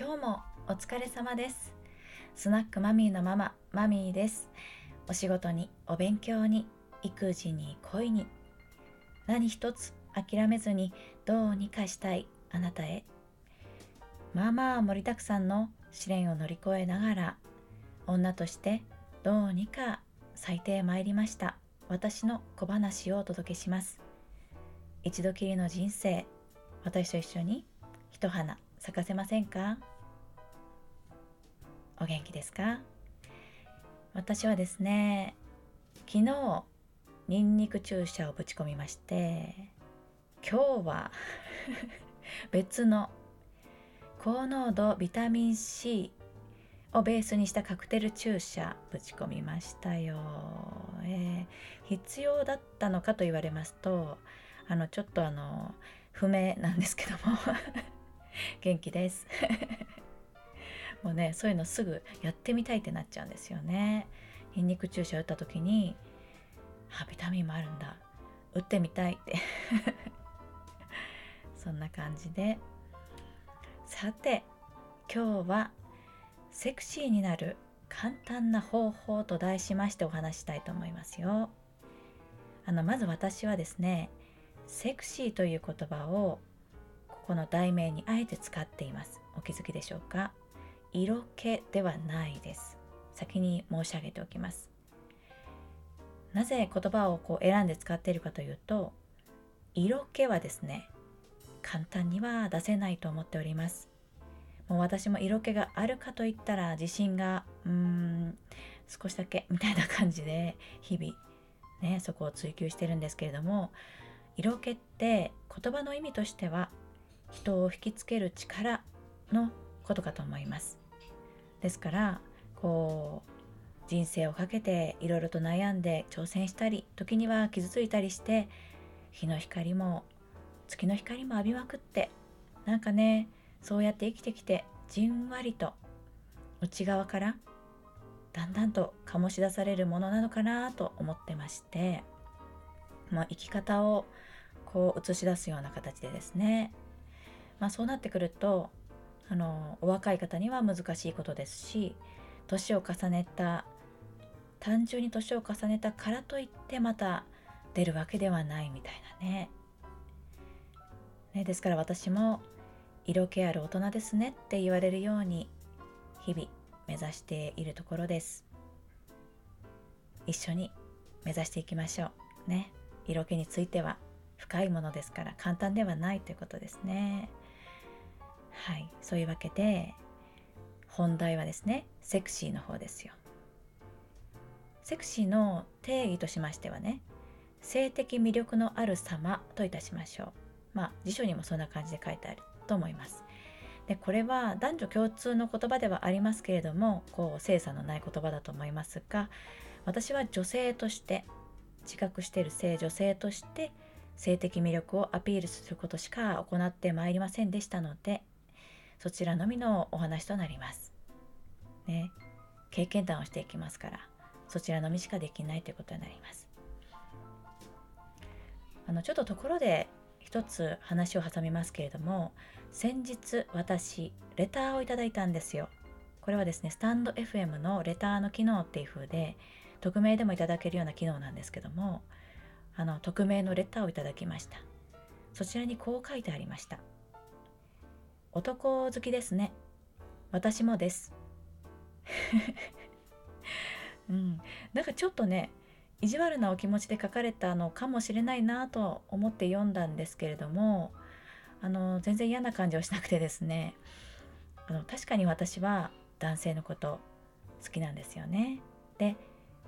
今日もお疲れ様です。スナックマミーのマママミーです。お仕事にお勉強に育児に恋に。何一つ諦めずにどうにかしたいあなたへ。まあまあ盛りだくさんの試練を乗り越えながら女としてどうにか咲いてまいりました。私の小話をお届けします。一度きりの人生私と一緒に一花咲かせませんか？お元気ですか？私はですね昨日ニンニク注射をぶち込みまして今日は 別の高濃度ビタミン C をベースにしたカクテル注射ぶち込みましたよ、えー、必要だったのかと言われますとあのちょっとあの不明なんですけども。元気です。もうねそういうのすぐやってみたいってなっちゃうんですよね。ニンニク注射打った時にあビタミンもあるんだ。打ってみたいって。そんな感じで。さて今日はセクシーになる簡単な方法と題しましてお話したいと思いますよ。あのまず私はですねセクシーという言葉をここの題名にあえて使っています。お気づきでしょうか？色気ではないです。先に申し上げておきます。なぜ言葉をこう選んで使っているかというと色気はですね簡単には出せないと思っております。もう私も色気があるかといったら自信がうーん少しだけみたいな感じで日々ねそこを追求してるんですけれども色気って言葉の意味としては人を引きつける力のことかと思います。ですからこう人生をかけていろいろと悩んで挑戦したり時には傷ついたりして日の光も月の光も浴びまくってなんかねそうやって生きてきてじんわりと内側からだんだんと醸し出されるものなのかなと思ってまして、まあ、生き方をこう映し出すような形でですね。まあ、そうなってくるとあのお若い方には難しいことですし年を重ねた単純に年を重ねたからといってまた出るわけではないみたいなね。ねですから私も色気ある大人ですねって言われるように日々目指しているところです。一緒に目指していきましょう。ね。色気については深いものですから簡単ではないということですね。はい、そういうわけで本題はですねセクシーの方ですよ。セクシーの定義としましてはね性的魅力のある様といたしましょう。まあ辞書にもそんな感じで書いてあると思います。でこれは男女共通の言葉ではありますけれどもこう精査のない言葉だと思いますが私は女性として自覚している性女性として性的魅力をアピールすることしか行ってまいりませんでしたのでそちらのみのお話となります。ね、経験談をしていきますからそちらのみしかできないということになります。あのちょっとところで一つ話を挟みますけれども先日私レターをいただいたんですよ。これはですねスタンド FM のレターの機能っていう風で匿名でもいただけるような機能なんですけどもあの匿名のレターをいただきましたそちらにこう書いてありました男好きですね。私もです。うん、なんかちょっとね意地悪なお気持ちで書かれたのかもしれないなと思って読んだんですけれどもあの全然嫌な感じはしなくてですねあの確かに私は男性のこと好きなんですよね。で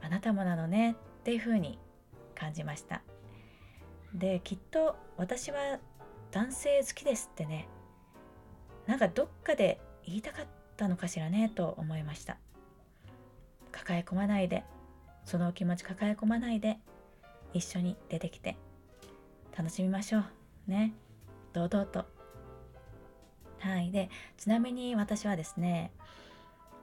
あなたもなのねっていうふうに感じました。できっと私は男性好きですってねなんかどっかで言いたかったのかしらねと思いました。抱え込まないでそのお気持ち抱え込まないで一緒に出てきて楽しみましょうね。堂々と。はい。でちなみに私はですね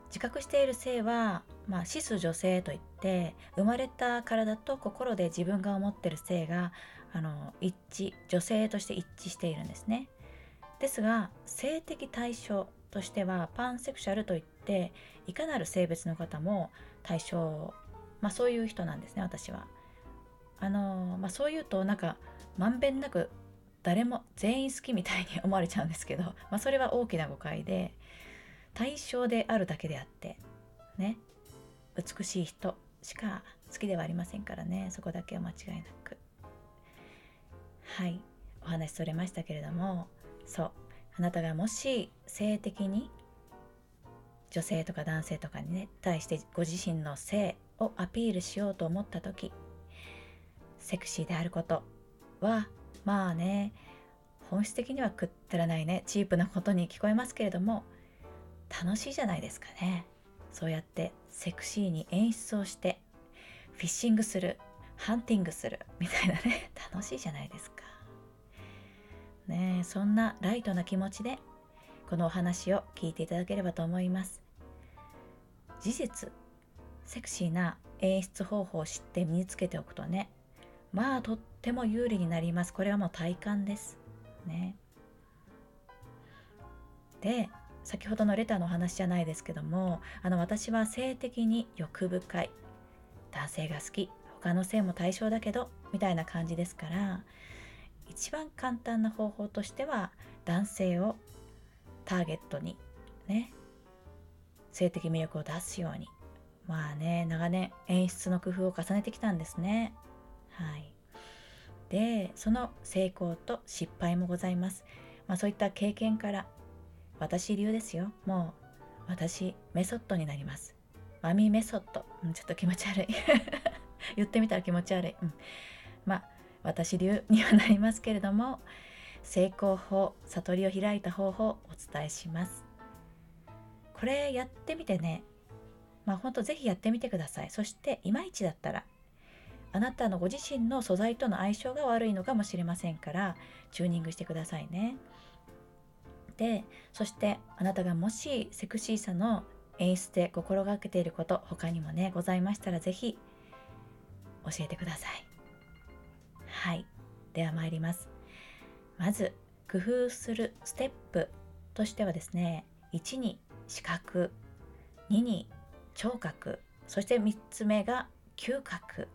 自覚している性は、まあ、シス女性といって生まれた体と心で自分が思ってる性があの一致女性として一致しているんですね。ですが性的対象としてはパンセクシャルといっていかなる性別の方も対象まあそういう人なんですね私は。あのまあ、そういうとなんかまんべんなく誰も全員好きみたいに思われちゃうんですけど、まあ、それは大きな誤解で対象であるだけであってね美しい人しか好きではありませんからねそこだけは間違いなくはいお話しそれましたけれどもそう。あなたがもし性的に女性とか男性とかにね対してご自身の性をアピールしようと思った時セクシーであることはまあね本質的にはくったらないねチープなことに聞こえますけれども楽しいじゃないですかね。そうやってセクシーに演出をしてフィッシングするハンティングするみたいなね楽しいじゃないですか。ねそんなライトな気持ちでこのお話を聞いていただければと思います。事実セクシーな演出方法を知って身につけておくとねまあとっても有利になります。これはもう体感です。ね。で先ほどのレターの話じゃないですけどもあの私は性的に欲深い。男性が好き。他の性も対象だけどみたいな感じですから一番簡単な方法としては男性をターゲットにね性的魅力を出すように。まあね長年演出の工夫を重ねてきたんですね。はい。でその成功と失敗もございます、まあ、そういった経験から私流ですよ。もう私メソッドになります。マミメソッド、うん、ちょっと気持ち悪い。言ってみたら気持ち悪い、うん、まあ私流にはなりますけれども成功法悟りを開いた方法をお伝えします。これやってみてね。まあほんとぜひやってみてください。そしていまいちだったらあなたのご自身の素材との相性が悪いのかもしれませんからチューニングしてくださいね。でそしてあなたがもしセクシーさの演出で心がけていること他にもねございましたら是非教えてください。はい。では参ります。まず工夫するステップとしてはですね1に視覚2に聴覚そして3つ目が嗅覚。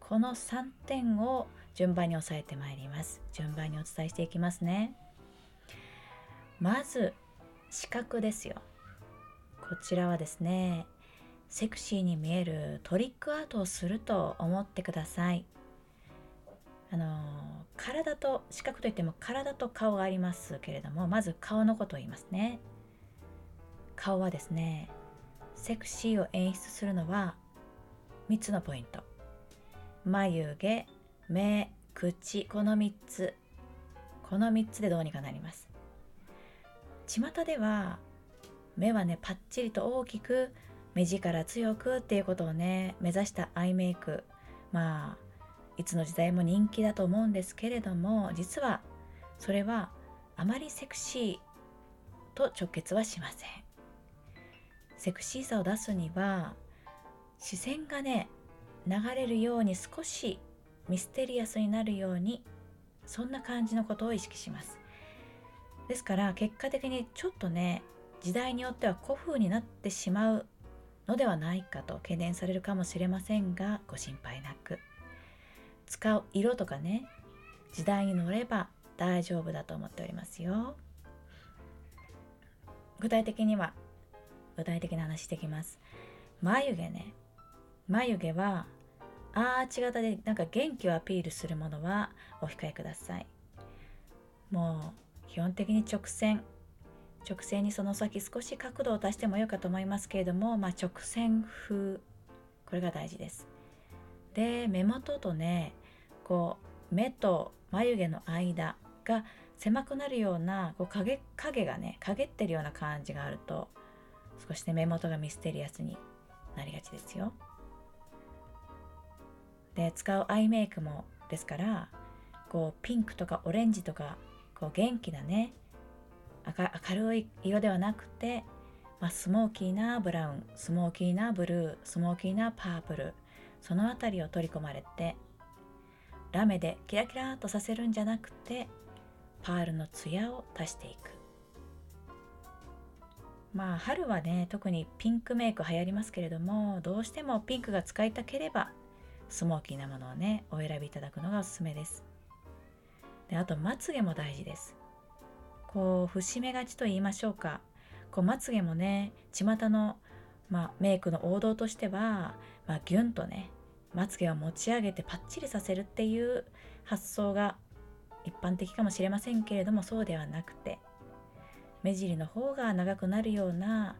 この3点を順番に押さえてまいります。順番にお伝えしていきますね。まず視覚ですよ。こちらはですねセクシーに見えるトリックアートをすると思ってください。あの体と視覚といっても体と顔がありますけれどもまず顔のことを言いますね。顔はですねセクシーを演出するのは3つのポイント。眉毛目口この3つ。この3つでどうにかなります。巷では目はねパッチリと大きく目力強くっていうことをね目指したアイメイク。まあいつの時代も人気だと思うんですけれども実はそれはあまりセクシーと直結はしません。セクシーさを出すには視線がね流れるように少しミステリアスになるようにそんな感じのことを意識します。ですから結果的にちょっとね時代によっては古風になってしまうのではないかと懸念されるかもしれませんがご心配なく。使う色とかね時代に乗れば大丈夫だと思っておりますよ。具体的には具体的な話してきます。眉毛ね。眉毛はアーチ型でなんか元気をアピールするものはお控えください。もう基本的に直線。直線にその先少し角度を足してもよいかと思いますけれども、まあ、直線風。これが大事です。で目元とねこう目と眉毛の間が狭くなるようなこう影影がね陰ってるような感じがあると少しね目元がミステリアスになりがちですよ。で使うアイメイクもですからこうピンクとかオレンジとかこう元気なね明るい色ではなくて、まあ、スモーキーなブラウンスモーキーなブルースモーキーなパープルその辺りを取り込まれてラメでキラキラとさせるんじゃなくてパールのツヤを足していく。まあ春はね特にピンクメイク流行りますけれどもどうしてもピンクが使いたければスモーキーなものをねお選びいただくのがおすすめです。であとまつげも大事です。こう節目がちと言いましょうか。こうまつげもね巷の、まあ、メイクの王道としては、まあ、ギュンとねまつげを持ち上げてパッチリさせるっていう発想が一般的かもしれませんけれどもそうではなくて目尻の方が長くなるような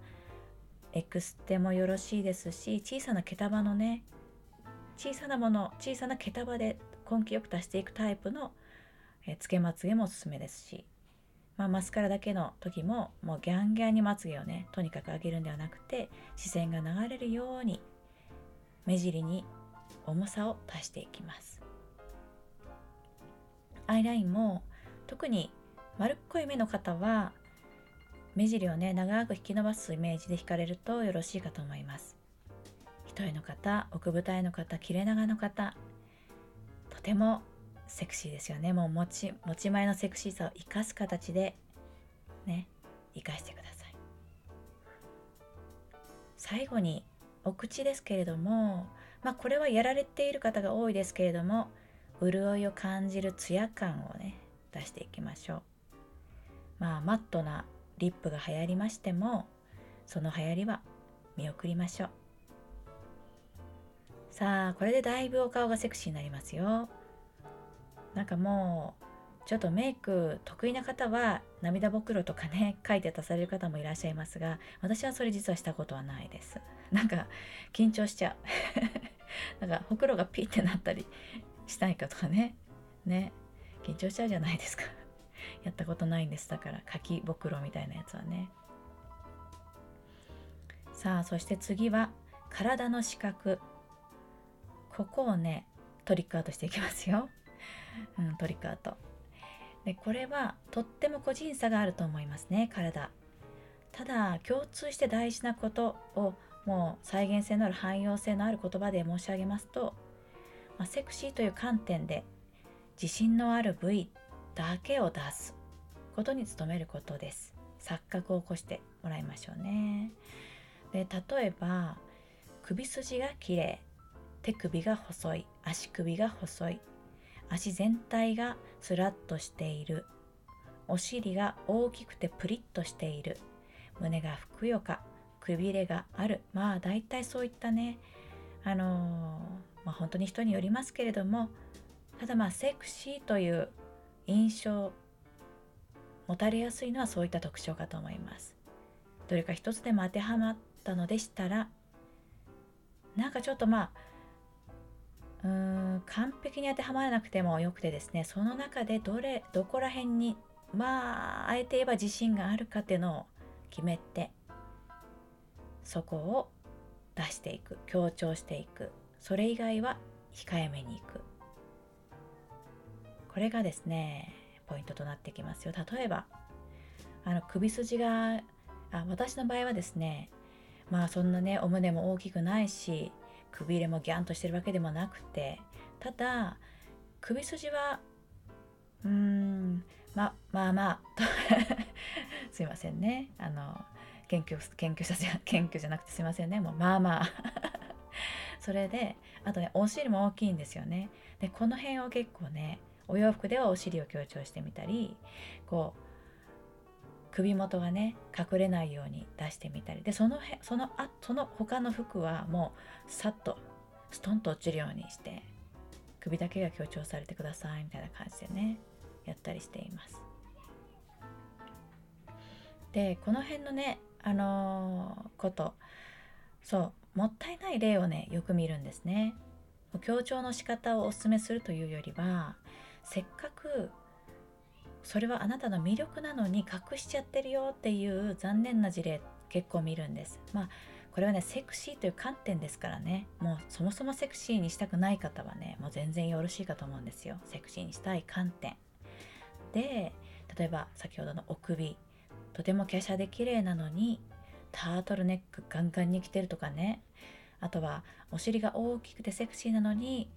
エクステもよろしいですし小さな毛束のね小さなもの小さな毛束で根気よく足していくタイプのえつけまつげもおすすめですし、まあ、マスカラだけの時ももうギャンギャンにまつげをねとにかく上げるんではなくて視線が流れるように目尻に重さを足していきます。アイラインも特に丸っこい目の方は目尻をね長く引き伸ばすイメージで引かれるとよろしいかと思います。一重の方奥二重の方切れ長の方とてもセクシーですよね。もう持ち持ち前のセクシーさを生かす形でね生かしてください。最後にお口ですけれどもまあこれはやられている方が多いですけれども潤いを感じるツヤ感をね出していきましょう。まあマットなリップが流行りましてもその流行りは見送りましょう。さあこれでだいぶお顔がセクシーになりますよ。なんかもうちょっとメイク得意な方は涙袋とかね 書いて足される方もいらっしゃいますが私はそれ実はしたことはないです。なんか緊張しちゃう。なんかほくろがピッてなったりしたいかとかね。ね。緊張しちゃうじゃないですか。やったことないんですだから書きぼくろみたいなやつはね。さあそして次は体の視覚。ここをねトリックアウトしていきますよ、うん、トリックアウト。でこれはとっても個人差があると思いますね体。ただ共通して大事なことをもう再現性のある汎用性のある言葉で申し上げますと、まあ、セクシーという観点で自信のある部位だけを出すことに努めることです。錯覚を起こしてもらいましょうね。で例えば首筋が綺麗手首が細い足首が細い足全体がスラッとしている。お尻が大きくてプリッとしている。胸がふくよか。くびれがある。まあ大体そういったね。あのー、まあ、本当に人によりますけれどもただまあセクシーという印象持たれやすいのはそういった特徴かと思います。どれか一つでも当てはまったのでしたらなんかちょっとまあうーん完璧に当てはまらなくてもよくてですねその中でどれどこら辺にまああえて言えば自信があるかっていうのを決めてそこを出していく強調していく。それ以外は控えめにいく。これがですねポイントとなってきますよ。例えばあの首筋があ私の場合はですねまあそんなねお胸も大きくないしくびれもギャンとしてるわけでもなくてただ首筋はうーんままあまあと すいませんね。あの謙虚謙虚者謙虚じゃなくてすいませんね。もうまあまあ。それであとねお尻も大きいんですよね。でこの辺を結構ねお洋服ではお尻を強調してみたりこう首元がね隠れないように出してみたり。でそのへそのあその他の服はもうさっとストンと落ちるようにして首だけが強調されてくださいみたいな感じでねやったりしています。でこの辺のねあのー、ことそうもったいない例をねよく見るんですね。強調の仕方をお勧めするというよりはせっかくそれはあなたの魅力なのに隠しちゃってるよっていう残念な事例結構見るんです。まあこれはねセクシーという観点ですからね。もうそもそもセクシーにしたくない方はねもう全然よろしいかと思うんですよ。セクシーにしたい観点。で例えば先ほどのお首。とても華奢で綺麗なのにタートルネックガンガンに着てるとかね。あとはお尻が大きくてセクシーなのに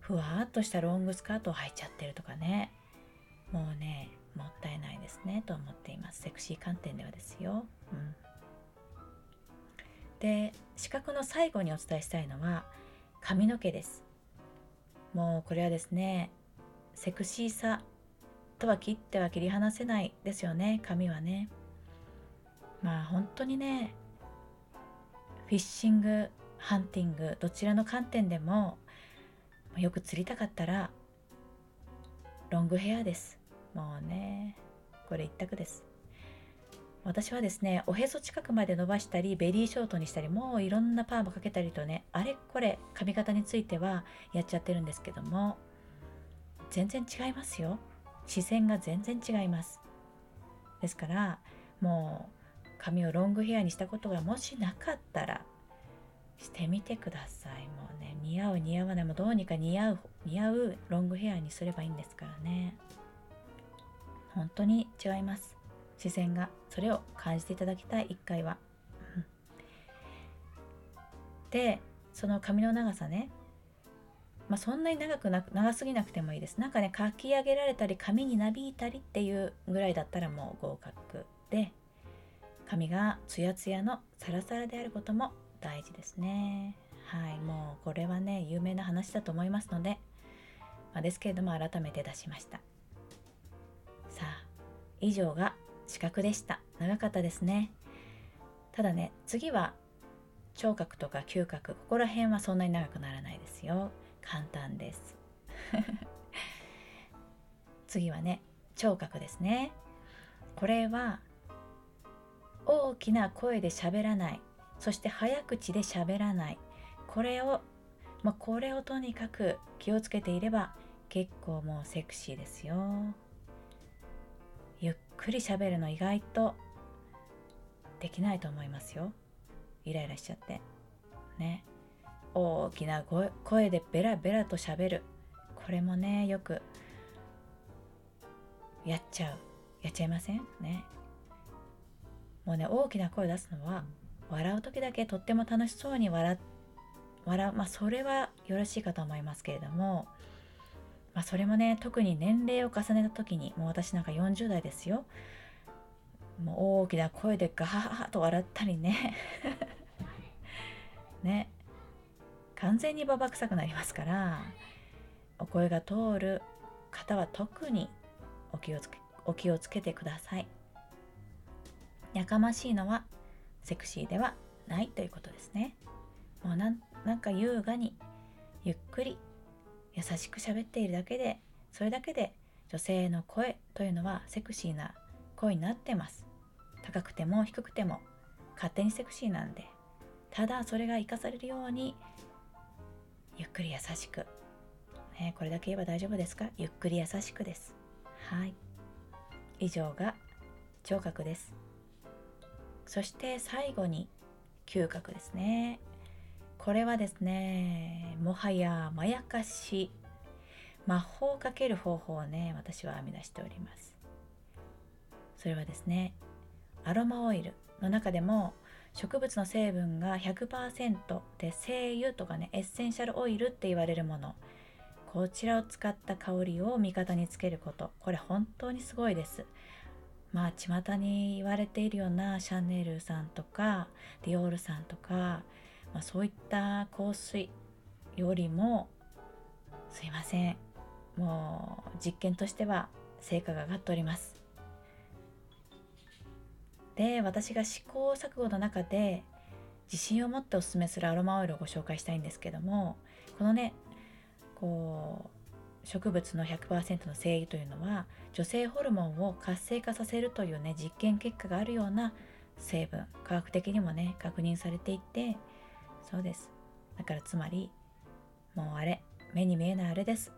ふわっとしたロングスカートを履いちゃってるとかね。もうねもったいないですねと思っています。セクシー観点ではですよ、うん、で資格の最後にお伝えしたいのは髪の毛です。もうこれはですねセクシーさとは切っては切り離せないですよね。髪はね。まあ本当にねフィッシングハンティングどちらの観点でもよく釣りたかったらロングヘアです。もうねこれ一択です。私はですねおへそ近くまで伸ばしたりベリーショートにしたりもういろんなパーマかけたりとねあれこれ髪型についてはやっちゃってるんですけども全然違いますよ。視線が全然違います。ですからもう髪をロングヘアにしたことがもしなかったらしてみてください。もうね似合う似合わないもどうにか似合う似合うロングヘアにすればいいんですからね。本当に違います視線がそれを感じていただきたい1回は。でその髪の長さねまあ、そんなに長くな長すぎなくてもいいです。なんかね、書き上げられたり、髪になびいたりっていうぐらいだったらもう合格で、髪がツヤツヤのサラサラであることも大事ですね。はい、もうこれはね、有名な話だと思いますので、まあ、ですけれども改めて出しました。以上が資格でした。長かったですね。ただね次は聴覚とか嗅覚ここら辺はそんなに長くならないですよ。簡単です。次はね聴覚ですね。これは大きな声で喋らない。そして早口で喋らない。これをまあ、これをとにかく気をつけていれば結構もうセクシーですよ。ゆっくり喋るの意外とできないと思いますよ。イライラしちゃって。ね。大きな声でベラベラと喋る。これもねよくやっちゃう。やっちゃいません？ね。もうね大きな声出すのは笑う時だけとっても楽しそうに笑笑う。まあそれはよろしいかと思いますけれどもまあ、それもね特に年齢を重ねた時にもう私なんか40代ですよ。もう大きな声でガハハと笑ったりね。ね。完全にババ臭くなりますからお声が通る方は特にお気をつけお気をつけてください。やかましいのはセクシーではないということですね。もうなんか優雅にゆっくり優しく喋っているだけでそれだけで女性の声というのはセクシーな声になってます。高くても低くても勝手にセクシーなんで。ただそれが生かされるようにゆっくり優しく、ね、これだけ言えば大丈夫ですか？ゆっくり優しくです。はい。以上が聴覚です。そして最後に嗅覚ですね。これはですねもはやまやかし魔法をかける方法をね私は編み出しております。それはですねアロマオイルの中でも植物の成分が100%で精油とかねエッセンシャルオイルって言われるものこちらを使った香りを味方につけることこれ本当にすごいです。まあ巷に言われているようなシャネルさんとかディオールさんとかまあ、そういった香水よりもすいません。もう実験としては成果が上がっております。で私が試行錯誤の中で自信を持っておすすめするアロマオイルをご紹介したいんですけどもこのねこう植物の100%の精油というのは女性ホルモンを活性化させるというね実験結果があるような成分科学的にもね確認されていてそうです。だからつまりもうあれ目に見えないあれです。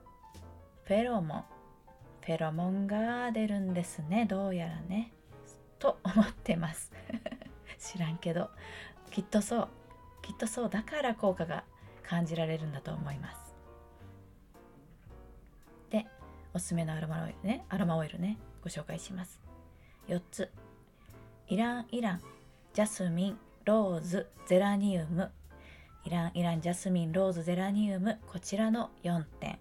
フェロモン。フェロモンが出るんですね。どうやらね。と思ってます。知らんけど。きっとそう。きっとそうだから効果が感じられるんだと思います。でおすすめのアロマオイルね。アロマオイルね。ご紹介します。4つ。イランイラン。ジャスミンローズゼラニウム。イラン、イラン、ジャスミン、ローズ、ゼラニウム、こちらの4点。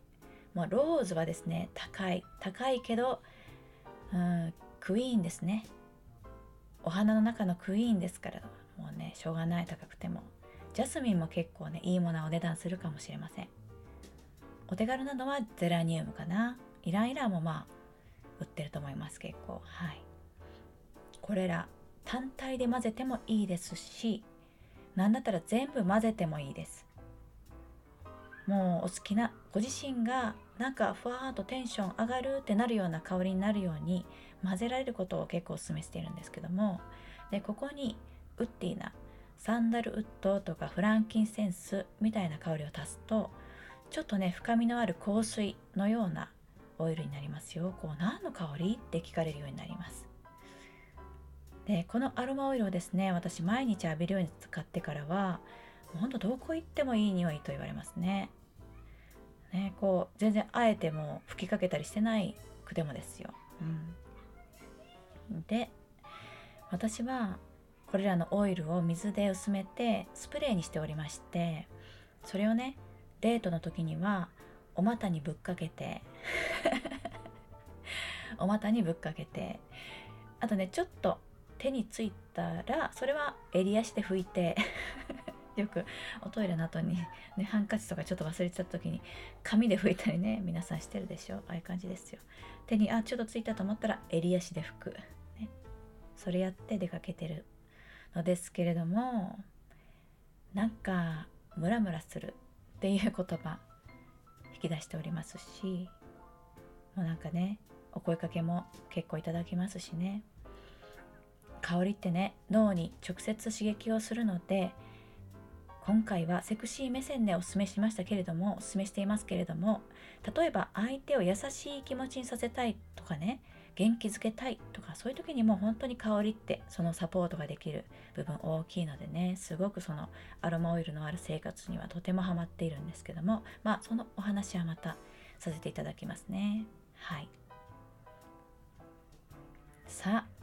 もうローズはですね、高い。高いけど、うん、クイーンですね。お花の中のクイーンですから、もうねしょうがない高くてもジャスミンも結構ねいいものお値段するかもしれませんお手軽なのはゼラニウムかなイランイランもまあ売ってると思います結構はいこれら単体で混ぜてもいいですし何だったら全部混ぜてもいいです。もうお好きなご自身がなんかふわーっとテンション上がるってなるような香りになるように混ぜられることを結構お勧めしているんですけども。でここにウッディなサンダルウッドとかフランキンセンスみたいな香りを足すとちょっとね深みのある香水のようなオイルになりますよ。こう何の香り？って聞かれるようになります。でこのアロマオイルをですね私毎日浴びるように使ってからはほんとどこ行ってもいい匂いと言われますね。ねこう全然あえても吹きかけたりしてないくてもですよ、うん、で私はこれらのオイルを水で薄めてスプレーにしておりましてそれをねデートの時にはお股にぶっかけて お股にぶっかけてあとねちょっと手についたらそれは襟足で拭いて よくおトイレの後に、ね、ハンカチとかちょっと忘れてた時に紙で拭いたりね皆さんしてるでしょ？ああいう感じですよ。手にあちょっとついたと思ったら襟足で拭く、ね、それやって出かけてるのですけれどもなんかムラムラする。っていう言葉引き出しておりますしもうなんかねお声かけも結構いただきますしね。香りってね脳に直接刺激をするので今回はセクシー目線でおすすめしましたけれどもおすすめしていますけれども例えば相手を優しい気持ちにさせたいとかね元気づけたいとかそういう時にも本当に香りってそのサポートができる部分大きいのでねすごくそのアロマオイルのある生活にはとてもハマっているんですけどもまあそのお話はまたさせていただきますね。はい。さあ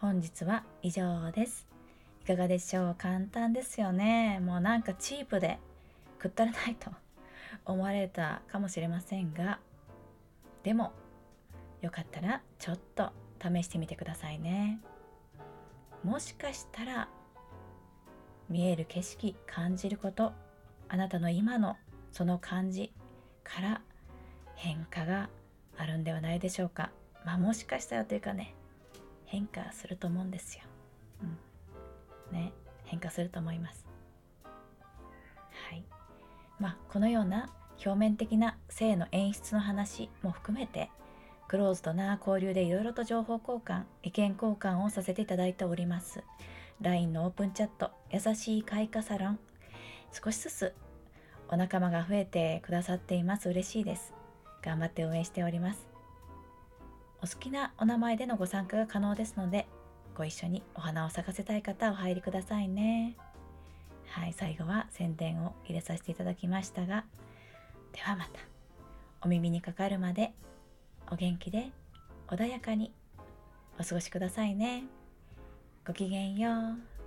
本日は以上です。いかがでしょう？簡単ですよね。もうなんかチープでくったらないと思われたかもしれませんが。でもよかったらちょっと試してみてくださいね。もしかしたら見える景色感じることあなたの今のその感じから変化があるんではないでしょうか。まあもしかしたらというかね。変化すると思うんですよ、うん。ね。変化すると思います。はい。まあこのような表面的な性の演出の話も含めてクローズドな交流でいろいろと情報交換意見交換をさせていただいております。LINE のオープンチャット優しい開花サロン。少しずつお仲間が増えてくださっています。嬉しいです。頑張って応援しております。お好きなお名前でのご参加が可能ですのでご一緒にお花を咲かせたい方お入りくださいね。はい最後は宣伝を入れさせていただきましたがではまたお耳にかかるまでお元気で穏やかにお過ごしくださいね。ごきげんよう。